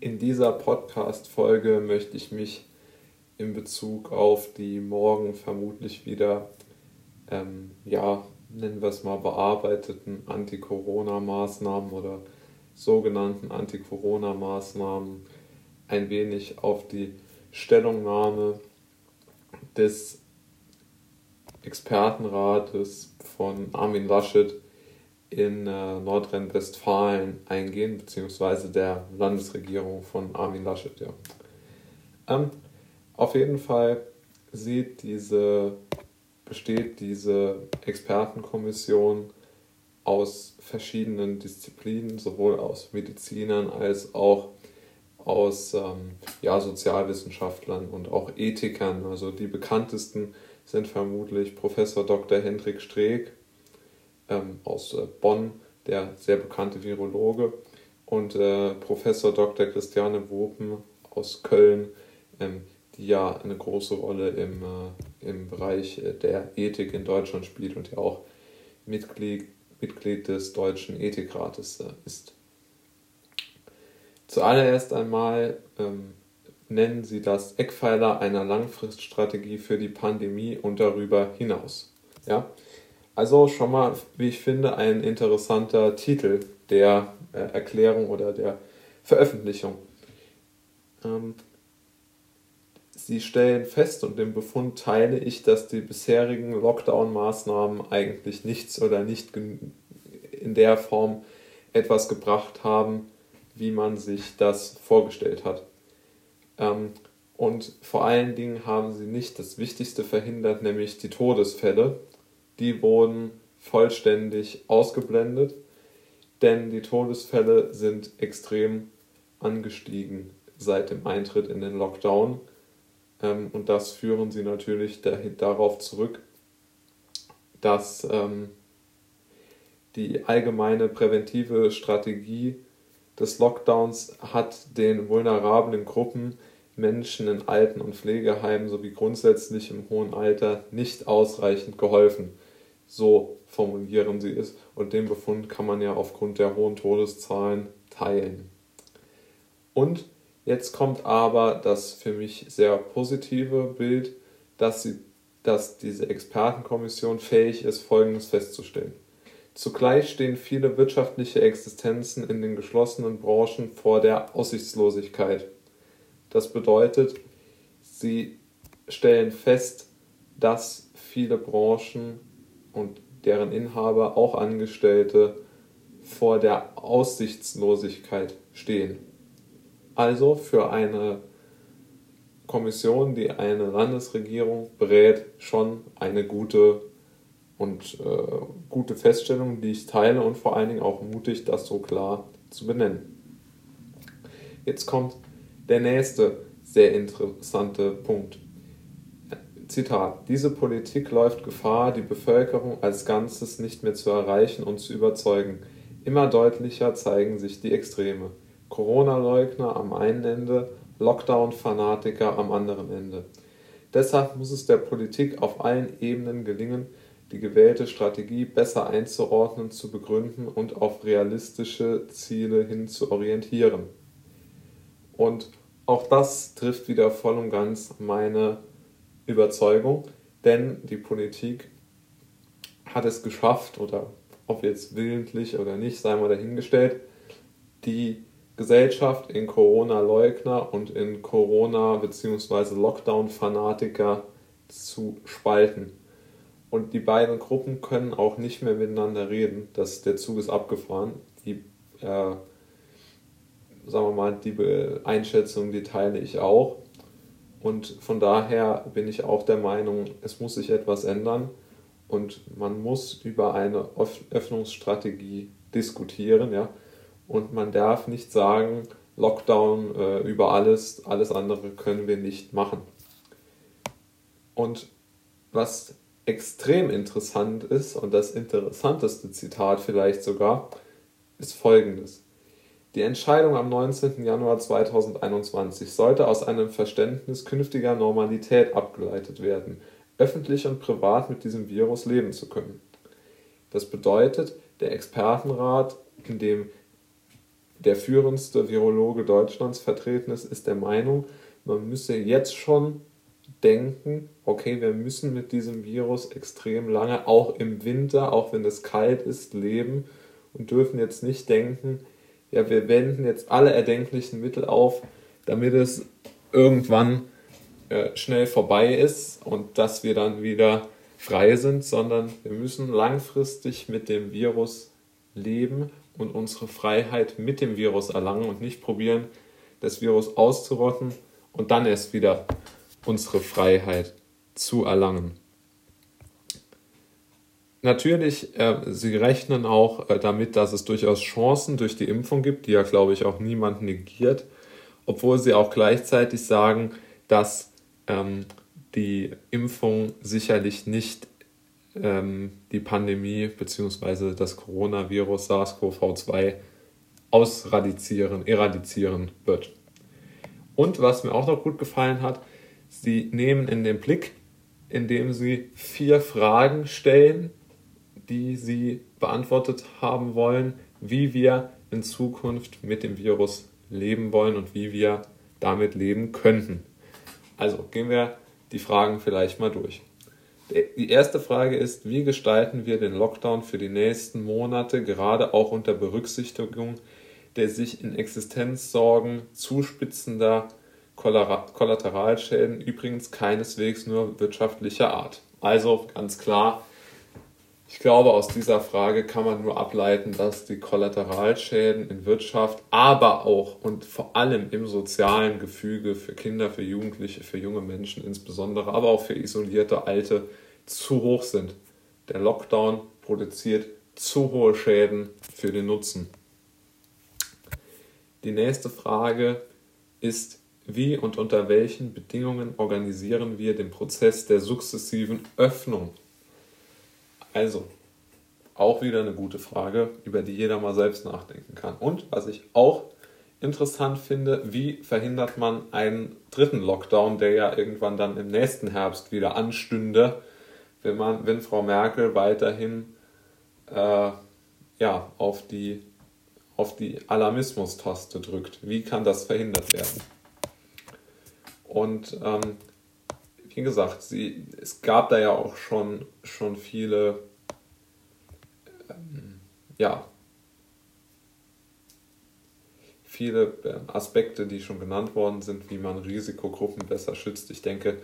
In dieser Podcast-Folge möchte ich mich in Bezug auf die morgen vermutlich wieder, ähm, ja, nennen wir es mal, bearbeiteten Anti-Corona-Maßnahmen oder sogenannten Anti-Corona-Maßnahmen ein wenig auf die Stellungnahme des Expertenrates von Armin Laschet in äh, Nordrhein-Westfalen eingehen, beziehungsweise der Landesregierung von Armin Laschet. Ja. Ähm, auf jeden Fall sieht diese, besteht diese Expertenkommission aus verschiedenen Disziplinen, sowohl aus Medizinern als auch aus ähm, ja, Sozialwissenschaftlern und auch Ethikern. Also die bekanntesten sind vermutlich Professor Dr. Hendrik Streeck ähm, aus äh, Bonn, der sehr bekannte Virologe, und äh, Professor Dr. Christiane Wopen aus Köln, ähm, die ja eine große Rolle im, äh, im Bereich äh, der Ethik in Deutschland spielt und ja auch Mitglied, Mitglied des Deutschen Ethikrates äh, ist. Zuallererst einmal ähm, nennen sie das Eckpfeiler einer Langfriststrategie für die Pandemie und darüber hinaus. Ja? Also schon mal, wie ich finde, ein interessanter Titel der äh, Erklärung oder der Veröffentlichung. Ähm, sie stellen fest und den Befund teile ich, dass die bisherigen Lockdown-Maßnahmen eigentlich nichts oder nicht in der Form etwas gebracht haben, wie man sich das vorgestellt hat. Ähm, und vor allen Dingen haben sie nicht das Wichtigste verhindert, nämlich die Todesfälle. Die wurden vollständig ausgeblendet, denn die Todesfälle sind extrem angestiegen seit dem Eintritt in den Lockdown. Ähm, und das führen sie natürlich darauf zurück, dass ähm, die allgemeine präventive Strategie des Lockdowns hat den vulnerablen Gruppen, Menschen in Alten- und Pflegeheimen sowie grundsätzlich im hohen Alter nicht ausreichend geholfen. So formulieren sie es und den Befund kann man ja aufgrund der hohen Todeszahlen teilen. Und jetzt kommt aber das für mich sehr positive Bild, dass, sie, dass diese Expertenkommission fähig ist, Folgendes festzustellen. Zugleich stehen viele wirtschaftliche Existenzen in den geschlossenen Branchen vor der Aussichtslosigkeit. Das bedeutet, sie stellen fest, dass viele Branchen und deren Inhaber, auch Angestellte, vor der Aussichtslosigkeit stehen. Also für eine Kommission, die eine Landesregierung berät, schon eine gute und äh, gute Feststellung, die ich teile und vor allen Dingen auch mutig, das so klar zu benennen. Jetzt kommt der nächste sehr interessante Punkt. Zitat: Diese Politik läuft Gefahr, die Bevölkerung als Ganzes nicht mehr zu erreichen und zu überzeugen. Immer deutlicher zeigen sich die Extreme. Corona-Leugner am einen Ende, Lockdown-Fanatiker am anderen Ende. Deshalb muss es der Politik auf allen Ebenen gelingen, die gewählte Strategie besser einzuordnen, zu begründen und auf realistische Ziele hin zu orientieren. Und auch das trifft wieder voll und ganz meine Überzeugung, denn die Politik hat es geschafft, oder ob jetzt willentlich oder nicht, sei mal dahingestellt, die Gesellschaft in Corona-Leugner und in Corona- bzw. Lockdown-Fanatiker zu spalten. Und die beiden Gruppen können auch nicht mehr miteinander reden. Das, der Zug ist abgefahren. Die äh, sagen wir mal, die Einschätzung, die teile ich auch. Und von daher bin ich auch der Meinung, es muss sich etwas ändern und man muss über eine Öffnungsstrategie diskutieren. Ja? Und man darf nicht sagen, Lockdown äh, über alles, alles andere können wir nicht machen. Und was extrem interessant ist, und das interessanteste Zitat vielleicht sogar, ist folgendes. Die Entscheidung am 19. Januar 2021 sollte aus einem Verständnis künftiger Normalität abgeleitet werden, öffentlich und privat mit diesem Virus leben zu können. Das bedeutet, der Expertenrat, in dem der führendste Virologe Deutschlands vertreten ist, ist der Meinung, man müsse jetzt schon denken, okay, wir müssen mit diesem Virus extrem lange, auch im Winter, auch wenn es kalt ist, leben und dürfen jetzt nicht denken, ja, wir wenden jetzt alle erdenklichen Mittel auf, damit es irgendwann äh, schnell vorbei ist und dass wir dann wieder frei sind, sondern wir müssen langfristig mit dem Virus leben und unsere Freiheit mit dem Virus erlangen und nicht probieren, das Virus auszurotten und dann erst wieder unsere Freiheit zu erlangen. Natürlich, äh, sie rechnen auch äh, damit, dass es durchaus Chancen durch die Impfung gibt, die ja, glaube ich, auch niemand negiert, obwohl sie auch gleichzeitig sagen, dass ähm, die Impfung sicherlich nicht ähm, die Pandemie bzw. das Coronavirus SARS-CoV-2 ausradizieren, eradizieren wird. Und was mir auch noch gut gefallen hat, sie nehmen in den Blick, indem sie vier Fragen stellen, die sie beantwortet haben wollen, wie wir in Zukunft mit dem Virus leben wollen und wie wir damit leben könnten. Also gehen wir die Fragen vielleicht mal durch. Die erste Frage ist, wie gestalten wir den Lockdown für die nächsten Monate, gerade auch unter Berücksichtigung der sich in Existenzsorgen zuspitzender Kollateralschäden, übrigens keineswegs nur wirtschaftlicher Art. Also ganz klar, ich glaube, aus dieser Frage kann man nur ableiten, dass die Kollateralschäden in Wirtschaft, aber auch und vor allem im sozialen Gefüge für Kinder, für Jugendliche, für junge Menschen insbesondere, aber auch für isolierte Alte zu hoch sind. Der Lockdown produziert zu hohe Schäden für den Nutzen. Die nächste Frage ist, wie und unter welchen Bedingungen organisieren wir den Prozess der sukzessiven Öffnung also, auch wieder eine gute Frage, über die jeder mal selbst nachdenken kann. Und was ich auch interessant finde, wie verhindert man einen dritten Lockdown, der ja irgendwann dann im nächsten Herbst wieder anstünde, wenn man, wenn Frau Merkel weiterhin äh, ja, auf die, auf die Alarmismus-Taste drückt. Wie kann das verhindert werden? Und ähm, wie gesagt, sie, es gab da ja auch schon, schon viele, ähm, ja, viele ähm, Aspekte, die schon genannt worden sind, wie man Risikogruppen besser schützt. Ich denke,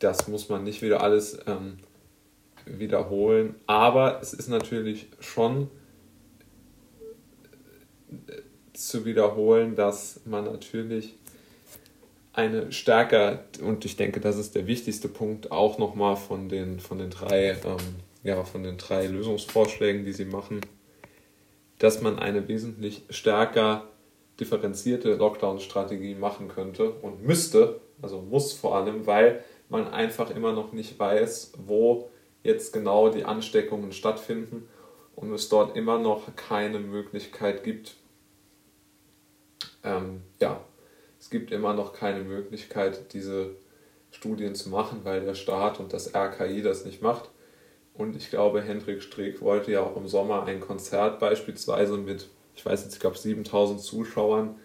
das muss man nicht wieder alles ähm, wiederholen, aber es ist natürlich schon äh, zu wiederholen, dass man natürlich eine stärker, und ich denke, das ist der wichtigste Punkt, auch nochmal von den, von den drei, ähm, ja, von den drei Lösungsvorschlägen, die sie machen, dass man eine wesentlich stärker differenzierte Lockdown-Strategie machen könnte und müsste, also muss vor allem, weil man einfach immer noch nicht weiß, wo jetzt genau die Ansteckungen stattfinden und es dort immer noch keine Möglichkeit gibt, ähm, ja, es gibt immer noch keine Möglichkeit, diese Studien zu machen, weil der Staat und das RKI das nicht macht. Und ich glaube, Hendrik Streeck wollte ja auch im Sommer ein Konzert beispielsweise mit, ich weiß jetzt, ich glaube 7000 Zuschauern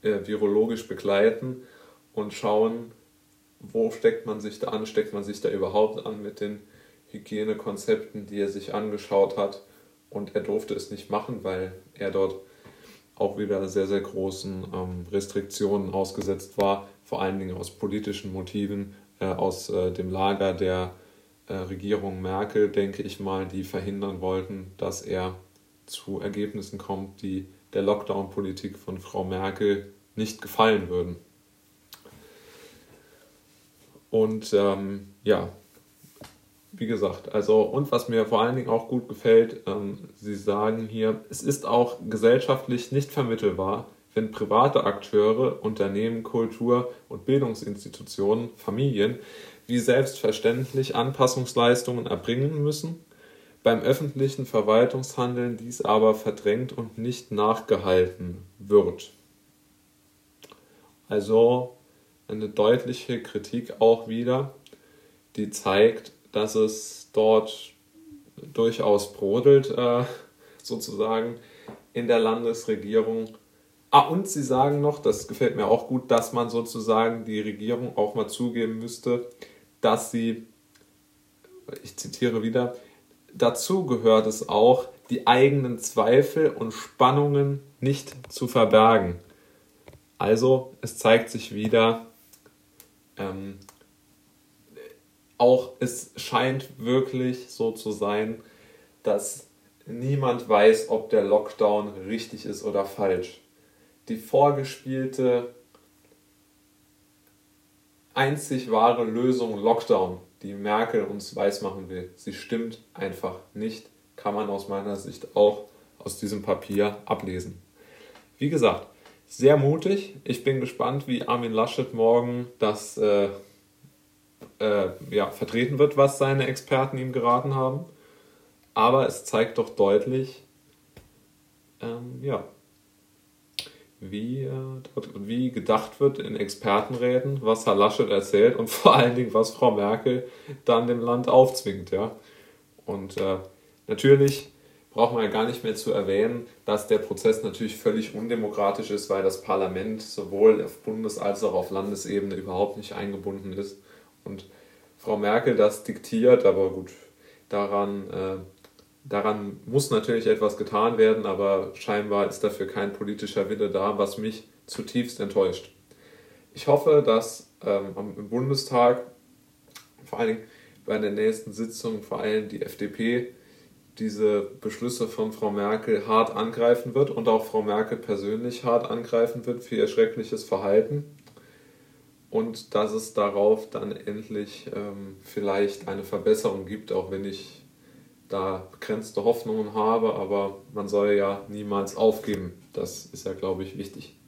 äh, virologisch begleiten und schauen, wo steckt man sich da an, steckt man sich da überhaupt an mit den Hygienekonzepten, die er sich angeschaut hat. Und er durfte es nicht machen, weil er dort auch wieder sehr, sehr großen ähm, Restriktionen ausgesetzt war, vor allen Dingen aus politischen Motiven, äh, aus äh, dem Lager der äh, Regierung Merkel, denke ich mal, die verhindern wollten, dass er zu Ergebnissen kommt, die der Lockdown-Politik von Frau Merkel nicht gefallen würden. Und ähm, ja, wie gesagt, also und was mir vor allen Dingen auch gut gefällt, ähm, Sie sagen hier, es ist auch gesellschaftlich nicht vermittelbar, wenn private Akteure, Unternehmen, Kultur- und Bildungsinstitutionen, Familien wie selbstverständlich Anpassungsleistungen erbringen müssen, beim öffentlichen Verwaltungshandeln dies aber verdrängt und nicht nachgehalten wird. Also eine deutliche Kritik auch wieder, die zeigt, dass es dort durchaus brodelt, äh, sozusagen in der Landesregierung, Ah, und sie sagen noch, das gefällt mir auch gut, dass man sozusagen die Regierung auch mal zugeben müsste, dass sie, ich zitiere wieder, dazu gehört es auch, die eigenen Zweifel und Spannungen nicht zu verbergen. Also es zeigt sich wieder, ähm, auch es scheint wirklich so zu sein, dass niemand weiß, ob der Lockdown richtig ist oder falsch. Die vorgespielte einzig wahre Lösung Lockdown, die Merkel uns weismachen will, sie stimmt einfach nicht, kann man aus meiner Sicht auch aus diesem Papier ablesen. Wie gesagt, sehr mutig. Ich bin gespannt, wie Armin Laschet morgen das äh, äh, ja, vertreten wird, was seine Experten ihm geraten haben. Aber es zeigt doch deutlich, ähm, ja, wie, äh, wie gedacht wird in Expertenräten, was Herr Laschet erzählt und vor allen Dingen, was Frau Merkel dann dem Land aufzwingt. Ja? Und äh, natürlich braucht man ja gar nicht mehr zu erwähnen, dass der Prozess natürlich völlig undemokratisch ist, weil das Parlament sowohl auf Bundes- als auch auf Landesebene überhaupt nicht eingebunden ist. Und Frau Merkel das diktiert, aber gut, daran, äh, daran muss natürlich etwas getan werden, aber scheinbar ist dafür kein politischer Wille da, was mich zutiefst enttäuscht. Ich hoffe, dass ähm, im Bundestag, vor allen Dingen bei der nächsten Sitzung, vor allem die FDP diese Beschlüsse von Frau Merkel hart angreifen wird und auch Frau Merkel persönlich hart angreifen wird für ihr schreckliches Verhalten und dass es darauf dann endlich ähm, vielleicht eine Verbesserung gibt, auch wenn ich da begrenzte Hoffnungen habe, aber man soll ja niemals aufgeben. Das ist ja, glaube ich, wichtig.